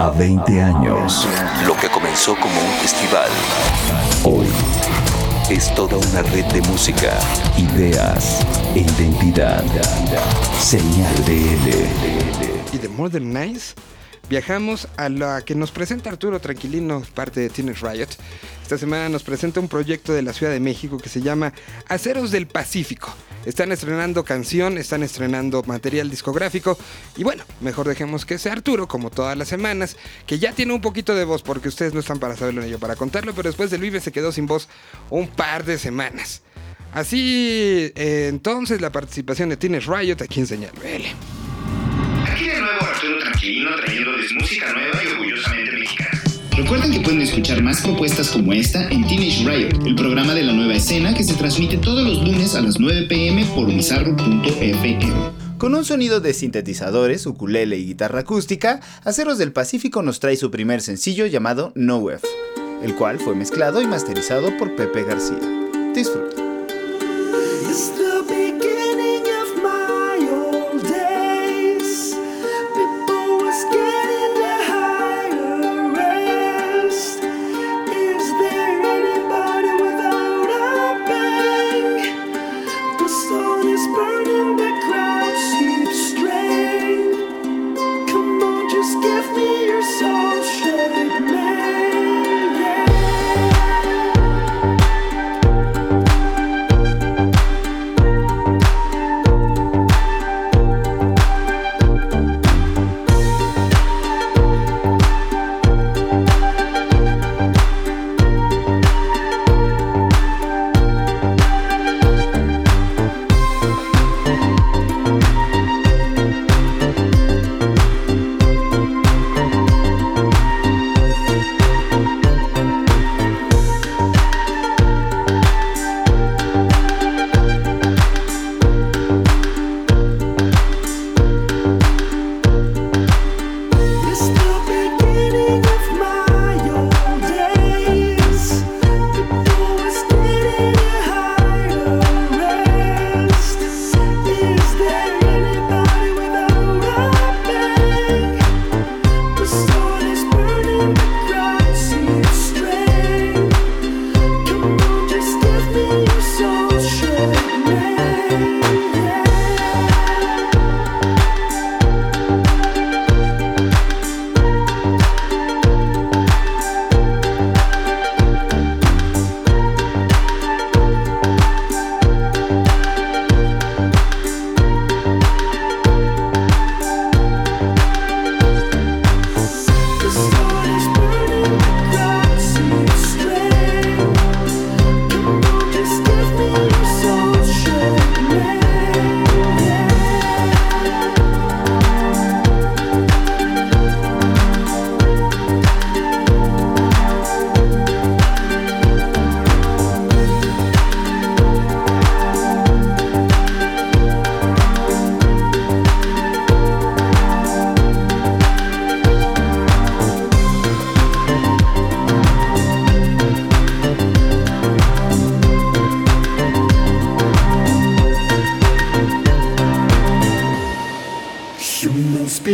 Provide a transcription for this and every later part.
a 20 años. Lo que comenzó como un festival, Hoy es toda una red de música. ideas e identidad. Señal BL. y de Modern Nice viajamos a la que nos presenta Arturo Tranquilino, parte de Teenage Riot. Esta semana nos presenta un proyecto de la Ciudad de México que se llama Aceros del Pacífico. Están estrenando canción, están estrenando material discográfico y bueno, mejor dejemos que sea Arturo, como todas las semanas, que ya tiene un poquito de voz porque ustedes no están para saberlo ni yo para contarlo, pero después del Vive se quedó sin voz un par de semanas. Así, eh, entonces la participación de Teenage Riot aquí en Señal. Aquí de nuevo Arturo Tranquilino trayéndoles música nueva y orgullosamente. Recuerden que pueden escuchar más propuestas como esta en Teenage Riot, el programa de la nueva escena que se transmite todos los lunes a las 9 pm por bizarro.fm. Con un sonido de sintetizadores, ukulele y guitarra acústica, Aceros del Pacífico nos trae su primer sencillo llamado No F, el cual fue mezclado y masterizado por Pepe García. Disfruta.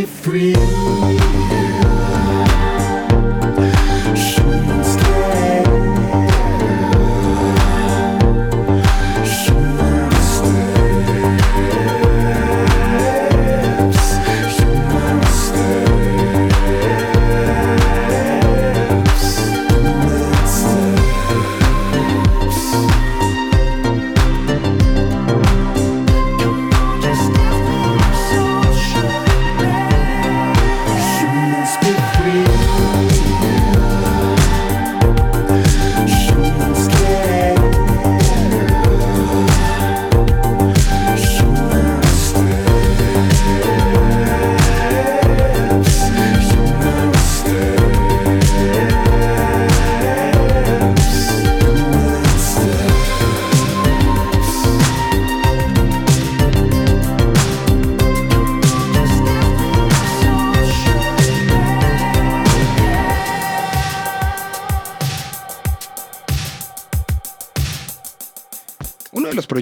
Free.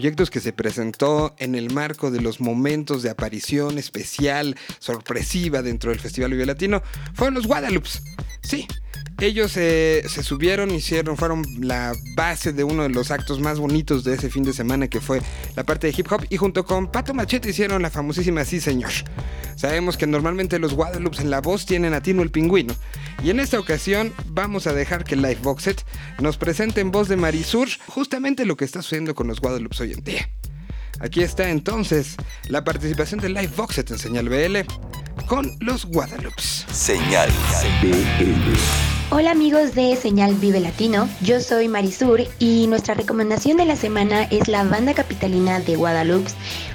Proyectos que se presentó en el marco de los momentos de aparición especial, sorpresiva dentro del Festival Vive Latino, fueron los Guadalupes. Sí, ellos se subieron, hicieron, fueron la base de uno de los actos más bonitos de ese fin de semana que fue la parte de hip hop y junto con Pato Machete hicieron la famosísima Sí Señor. Sabemos que normalmente los Guadalupes en la voz tienen a Tino el Pingüino y en esta ocasión vamos a dejar que Live Boxet nos presente en voz de Marisur justamente lo que está sucediendo con los Guadalupes hoy en día. Aquí está entonces la participación de Live Boxet en Señal BL con los Guadalupes. Señal BL. Hola amigos de Señal Vive Latino, yo soy Marisur y nuestra recomendación de la semana es la banda capitalina de Guadalupe,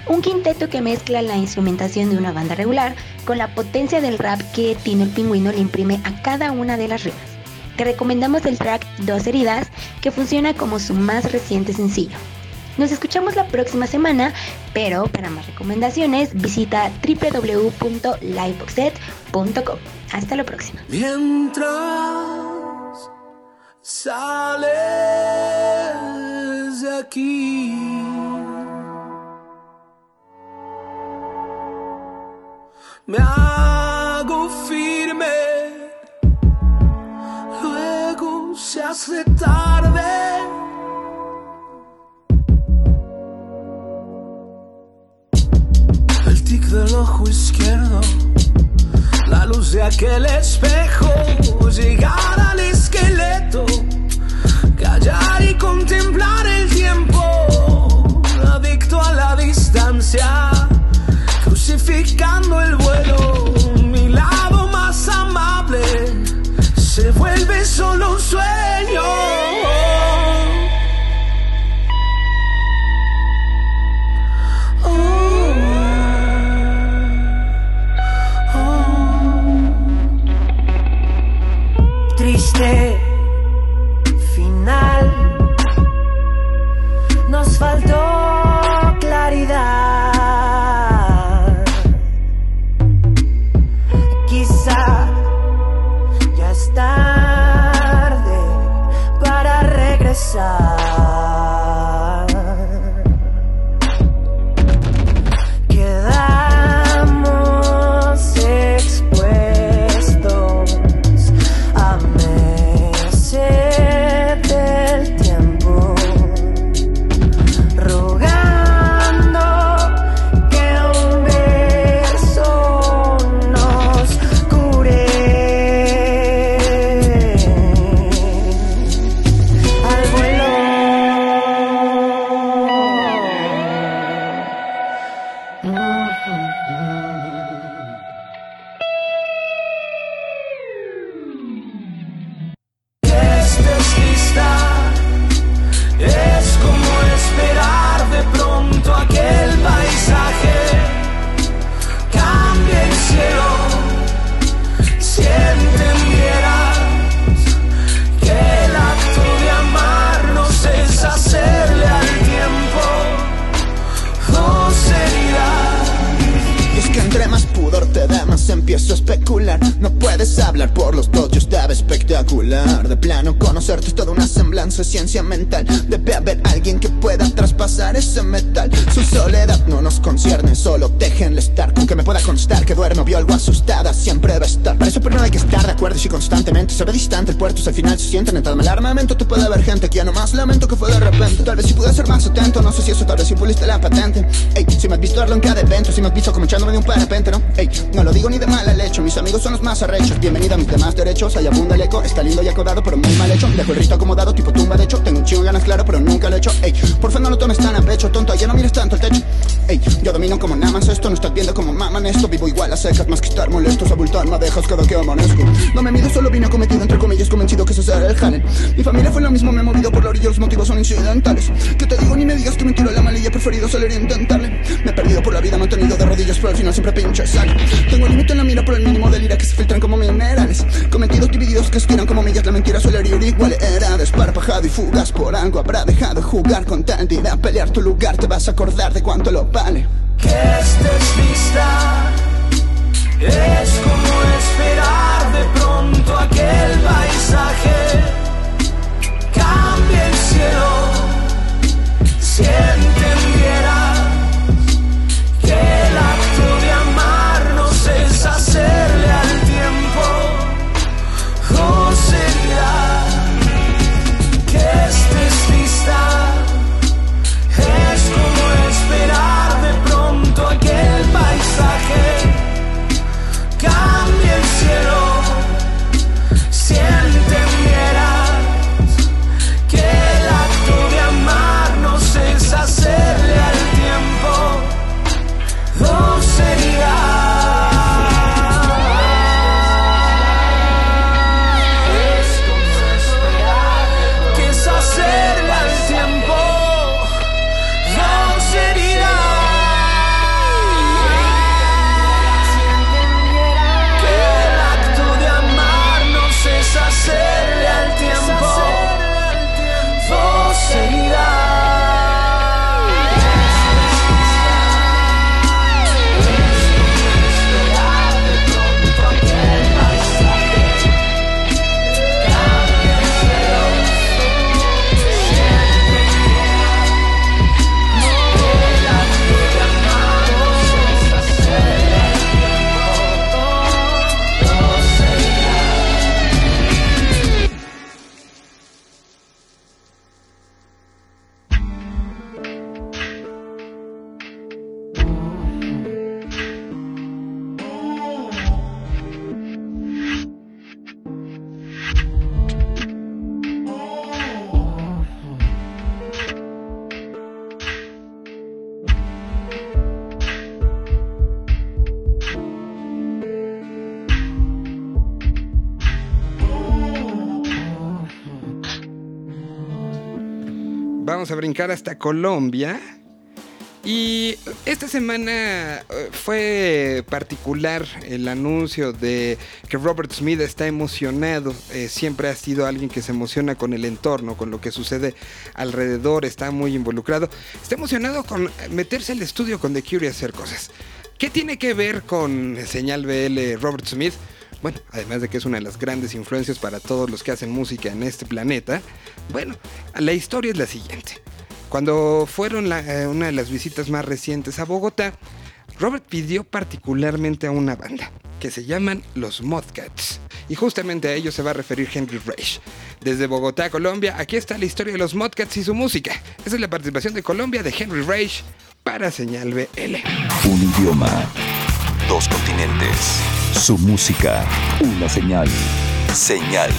un quinteto que mezcla la instrumentación de una banda regular con la potencia del rap que Tino el Pingüino le imprime a cada una de las rimas. Te recomendamos el track Dos Heridas, que funciona como su más reciente sencillo. Nos escuchamos la próxima semana, pero para más recomendaciones visita www.liveboxet.com. Hasta la próxima. Mientras sales de aquí, me hago firme, luego se hace tarde. El tic del ojo izquierdo la luz de aquel espejo, llegar al esqueleto, callar y contemplar el tiempo, adicto a la distancia, crucificando el vuelo, mi lado más amable se vuelve solo un sueño. Es tarde para regresar. Puedes hablar por los estaba De plano, conocerte es toda una semblanza, ciencia mental. Debe haber alguien que pueda traspasar ese metal. Su soledad no nos concierne, solo déjenle estar. Con que me pueda constar que duermo, vio algo asustada, siempre va a estar. Para eso, no hay que estar de acuerdo y si constantemente se ve distante el puerto, si al final se sienten en tal armamento. Tú puede haber gente que ya nomás lamento que fue de repente. Tal vez si pude ser más atento, no sé si eso, tal vez si puliste la patente. Ey, si me has visto darlo en cada evento, si me has visto como echándome de un parapente, ¿no? Ey, no lo digo ni de mala leche, mis amigos son los más arrechos. Bienvenida a mis demás derechos, allá abunda el eco, está lindo y acordado, pero muy mal hecho. Dejo el rito acomodado, tipo tumba de hecho. Tengo un chingo de ganas, claro, pero nunca lo he hecho. Ey, porfa no lo tomes tan a pecho, tonto, ya no mires tanto el techo. Ey, yo domino como nada más esto, no estás viendo como maman esto. Vivo igual a secas, más que estar molestos, abultar, me cada que amanezco. No me mido, solo vine cometido, entre comillas, convencido que ese será el jale. Mi familia fue lo mismo, me he movido por la orilla, los motivos son incidentales. Que te digo, ni me digas que me tiro la malilla, he preferido salir e intentarle. Me he perdido por la vida, mantenido de rodillas, pero al final siempre pinche sale. Tengo límite en la mira por el mínimo de lira que se filtran como minerales. Cometidos divididos que estiran como millas, la mentira suele herir igual. Era desparpajado y fugaz por algo, habrá dejado de jugar con tal idea. Pelear tu lugar, te vas a acordar de cuánto lo vale. que estés lista es como esperar de pronto aquel paisaje cambia el cielo siente vamos a brincar hasta Colombia. Y esta semana eh, fue particular el anuncio de que Robert Smith está emocionado. Eh, siempre ha sido alguien que se emociona con el entorno, con lo que sucede alrededor, está muy involucrado. Está emocionado con meterse al estudio con The Cure y hacer cosas. ¿Qué tiene que ver con señal BL Robert Smith? Bueno, además de que es una de las grandes influencias para todos los que hacen música en este planeta, bueno, la historia es la siguiente. Cuando fueron eh, una de las visitas más recientes a Bogotá, Robert pidió particularmente a una banda que se llaman los Modcats. Y justamente a ellos se va a referir Henry Reich. Desde Bogotá, Colombia, aquí está la historia de los Modcats y su música. Esa es la participación de Colombia de Henry Reich para Señal BL. Un idioma, Dos continentes. Su música, una señal. Señal.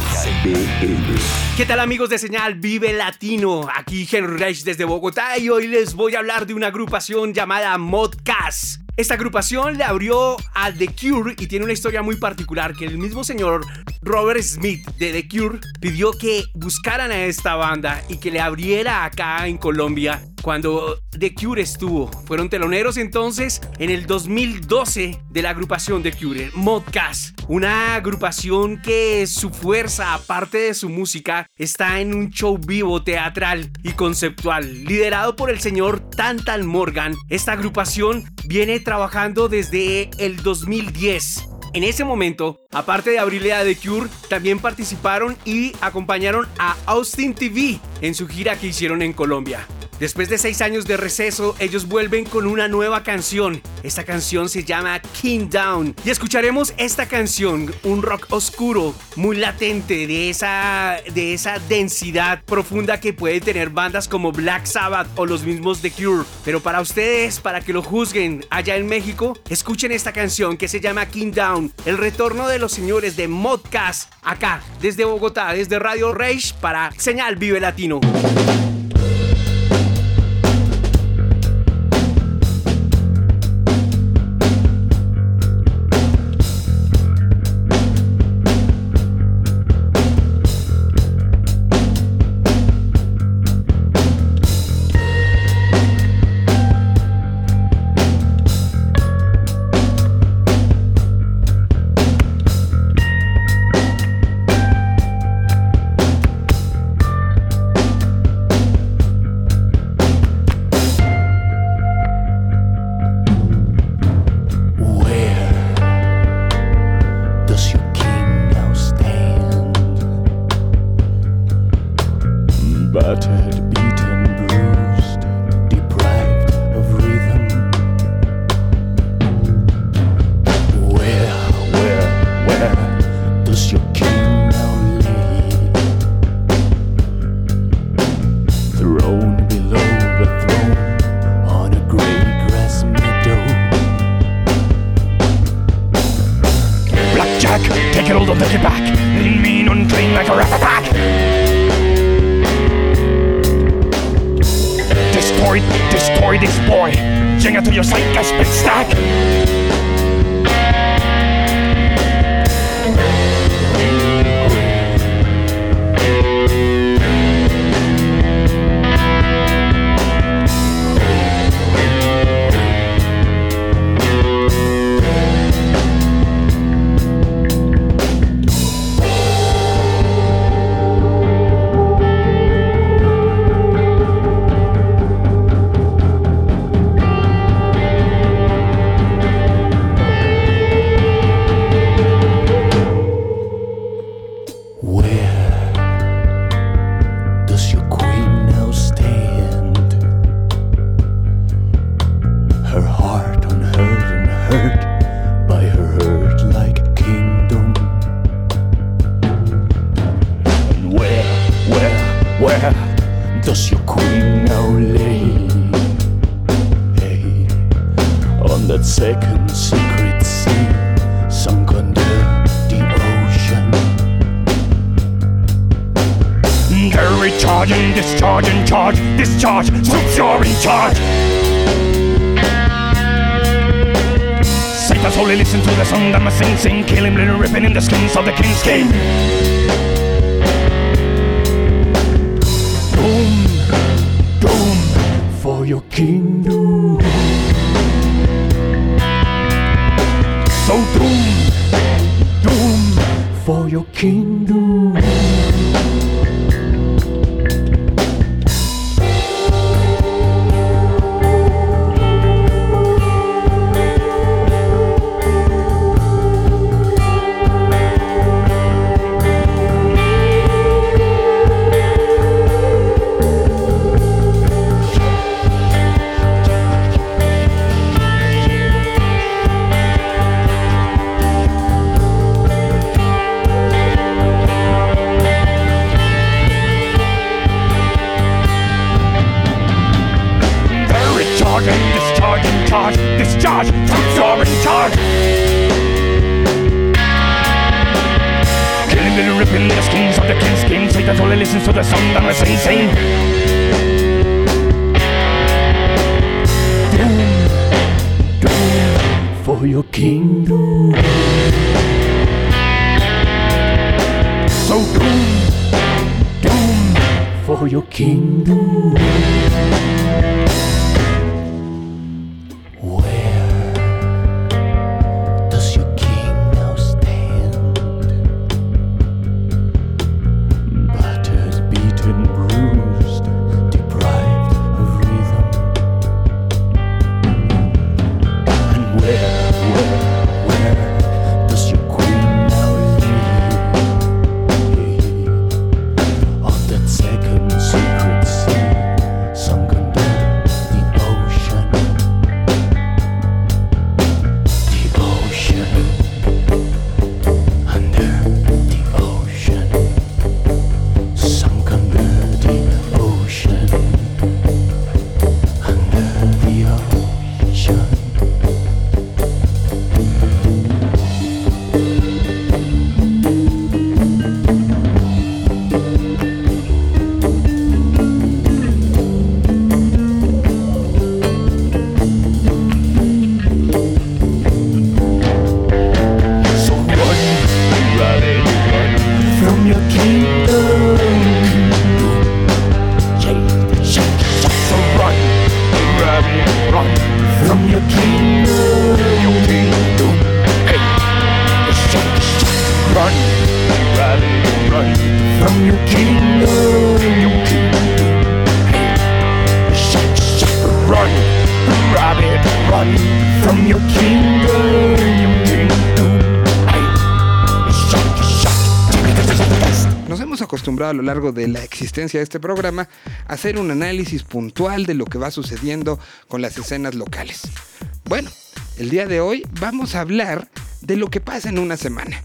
BL. ¿Qué tal amigos de Señal Vive Latino? Aquí Henry Reich desde Bogotá y hoy les voy a hablar de una agrupación llamada Modcast. Esta agrupación le abrió a The Cure y tiene una historia muy particular que el mismo señor Robert Smith de The Cure pidió que buscaran a esta banda y que le abriera acá en Colombia cuando The Cure estuvo. Fueron teloneros entonces en el 2012 de la agrupación The Cure, Modcast. Una agrupación que su fuerza, aparte de su música, está en un show vivo, teatral y conceptual. Liderado por el señor Tantal Morgan, esta agrupación viene trabajando desde el 2010. En ese momento, aparte de abrirle a The Cure, también participaron y acompañaron a Austin TV en su gira que hicieron en Colombia. Después de seis años de receso, ellos vuelven con una nueva canción. Esta canción se llama King Down. Y escucharemos esta canción, un rock oscuro, muy latente, de esa, de esa densidad profunda que puede tener bandas como Black Sabbath o los mismos The Cure. Pero para ustedes, para que lo juzguen allá en México, escuchen esta canción que se llama King Down. El retorno de los señores de Modcast, acá, desde Bogotá, desde Radio Rage, para Señal Vive Latino. Second secret sea, sunk under the ocean. They're recharging, discharging, charge, discharge. Soups, you're in charge. Satan's only listen to the song that must sing, sing, kill him, little ripping in the skins of the king's king. Boom, your kingdom. King a lo largo de la existencia de este programa hacer un análisis puntual de lo que va sucediendo con las escenas locales. Bueno, el día de hoy vamos a hablar de lo que pasa en una semana.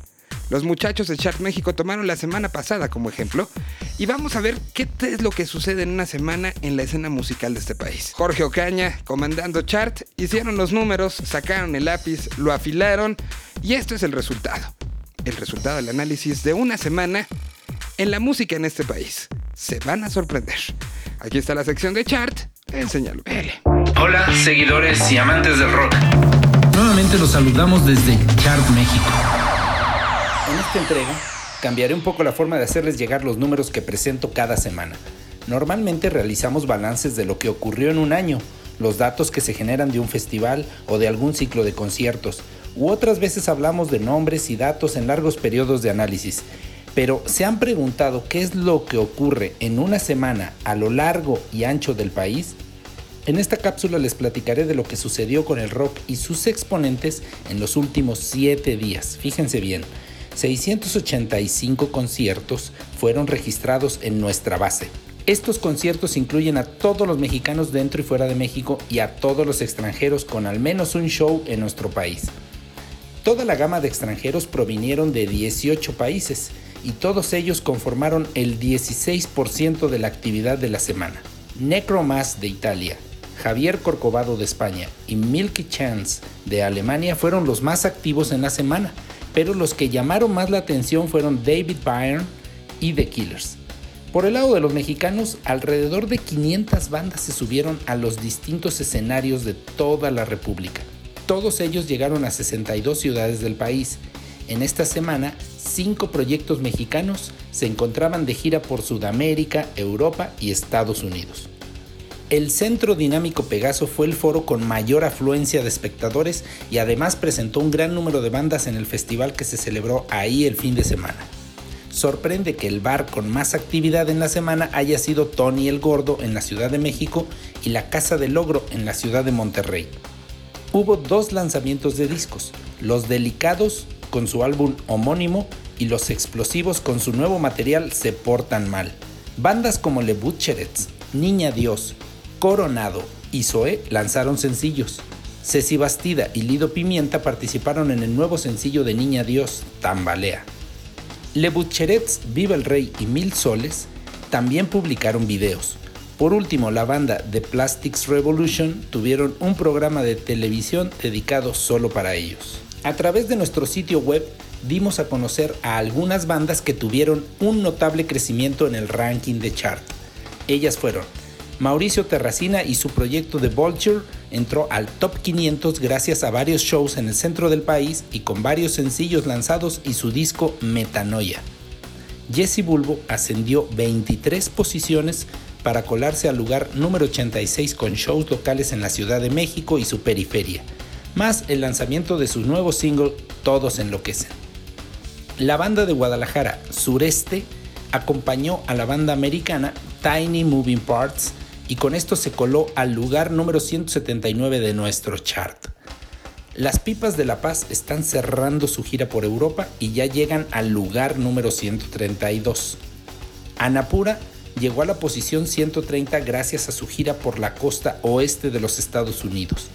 Los muchachos de Chart México tomaron la semana pasada como ejemplo y vamos a ver qué es lo que sucede en una semana en la escena musical de este país. Jorge Ocaña, comandando Chart, hicieron los números, sacaron el lápiz, lo afilaron y esto es el resultado. El resultado del análisis de una semana en la música en este país. Se van a sorprender. Aquí está la sección de Chart. Enséñalo. L. Hola, seguidores y amantes del rock. Nuevamente los saludamos desde Chart México. En esta entrega cambiaré un poco la forma de hacerles llegar los números que presento cada semana. Normalmente realizamos balances de lo que ocurrió en un año, los datos que se generan de un festival o de algún ciclo de conciertos, u otras veces hablamos de nombres y datos en largos periodos de análisis. Pero ¿se han preguntado qué es lo que ocurre en una semana a lo largo y ancho del país? En esta cápsula les platicaré de lo que sucedió con el rock y sus exponentes en los últimos 7 días. Fíjense bien, 685 conciertos fueron registrados en nuestra base. Estos conciertos incluyen a todos los mexicanos dentro y fuera de México y a todos los extranjeros con al menos un show en nuestro país. Toda la gama de extranjeros provinieron de 18 países y todos ellos conformaron el 16% de la actividad de la semana. Necromass de Italia, Javier Corcovado de España y Milky Chance de Alemania fueron los más activos en la semana, pero los que llamaron más la atención fueron David Byrne y The Killers. Por el lado de los mexicanos, alrededor de 500 bandas se subieron a los distintos escenarios de toda la República. Todos ellos llegaron a 62 ciudades del país. En esta semana, cinco proyectos mexicanos se encontraban de gira por Sudamérica, Europa y Estados Unidos. El Centro Dinámico Pegaso fue el foro con mayor afluencia de espectadores y además presentó un gran número de bandas en el festival que se celebró ahí el fin de semana. Sorprende que el bar con más actividad en la semana haya sido Tony el Gordo en la Ciudad de México y la Casa del Logro en la ciudad de Monterrey. Hubo dos lanzamientos de discos, Los Delicados con su álbum homónimo y Los Explosivos con su nuevo material Se Portan Mal. Bandas como Le Butcherets, Niña Dios, Coronado y Zoé lanzaron sencillos. Ceci Bastida y Lido Pimienta participaron en el nuevo sencillo de Niña Dios, Tambalea. Le Butcherets, Viva el Rey y Mil Soles también publicaron videos. Por último, la banda The Plastics Revolution tuvieron un programa de televisión dedicado solo para ellos. A través de nuestro sitio web dimos a conocer a algunas bandas que tuvieron un notable crecimiento en el ranking de chart. Ellas fueron Mauricio Terracina y su proyecto The Vulture entró al top 500 gracias a varios shows en el centro del país y con varios sencillos lanzados y su disco Metanoia. Jesse Bulbo ascendió 23 posiciones para colarse al lugar número 86 con shows locales en la Ciudad de México y su periferia, más el lanzamiento de su nuevo single Todos enloquecen. La banda de Guadalajara, Sureste, acompañó a la banda americana Tiny Moving Parts y con esto se coló al lugar número 179 de nuestro chart. Las Pipas de la Paz están cerrando su gira por Europa y ya llegan al lugar número 132. Anapura llegó a la posición 130 gracias a su gira por la costa oeste de los Estados Unidos.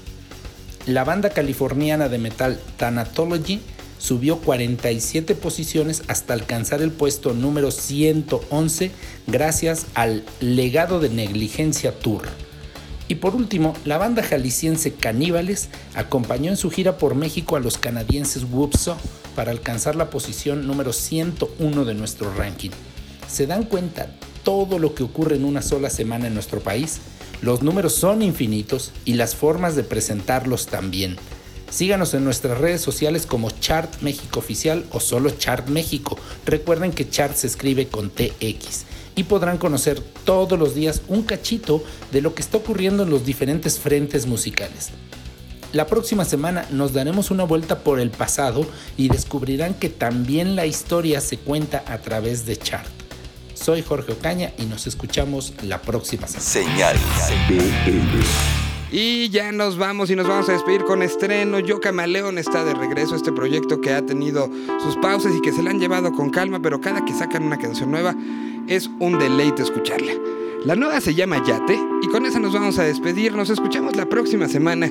La banda californiana de metal Thanatology subió 47 posiciones hasta alcanzar el puesto número 111 gracias al legado de negligencia tour. Y por último, la banda jalisciense Caníbales acompañó en su gira por México a los canadienses Whoopsaw para alcanzar la posición número 101 de nuestro ranking. ¿Se dan cuenta todo lo que ocurre en una sola semana en nuestro país? Los números son infinitos y las formas de presentarlos también. Síganos en nuestras redes sociales como Chart México Oficial o solo Chart México. Recuerden que Chart se escribe con TX y podrán conocer todos los días un cachito de lo que está ocurriendo en los diferentes frentes musicales. La próxima semana nos daremos una vuelta por el pasado y descubrirán que también la historia se cuenta a través de Chart. Soy Jorge Ocaña y nos escuchamos la próxima semana. Señal Y ya nos vamos y nos vamos a despedir con estreno. Yo Camaleón está de regreso. Este proyecto que ha tenido sus pausas y que se la han llevado con calma, pero cada que sacan una canción nueva es un deleite escucharla. La nueva se llama Yate y con esa nos vamos a despedir. Nos escuchamos la próxima semana.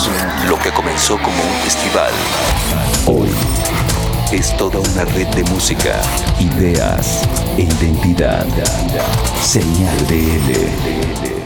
20 años. Lo que comenzó como un festival Hoy es toda una red de música, ideas e identidad. Señal BL.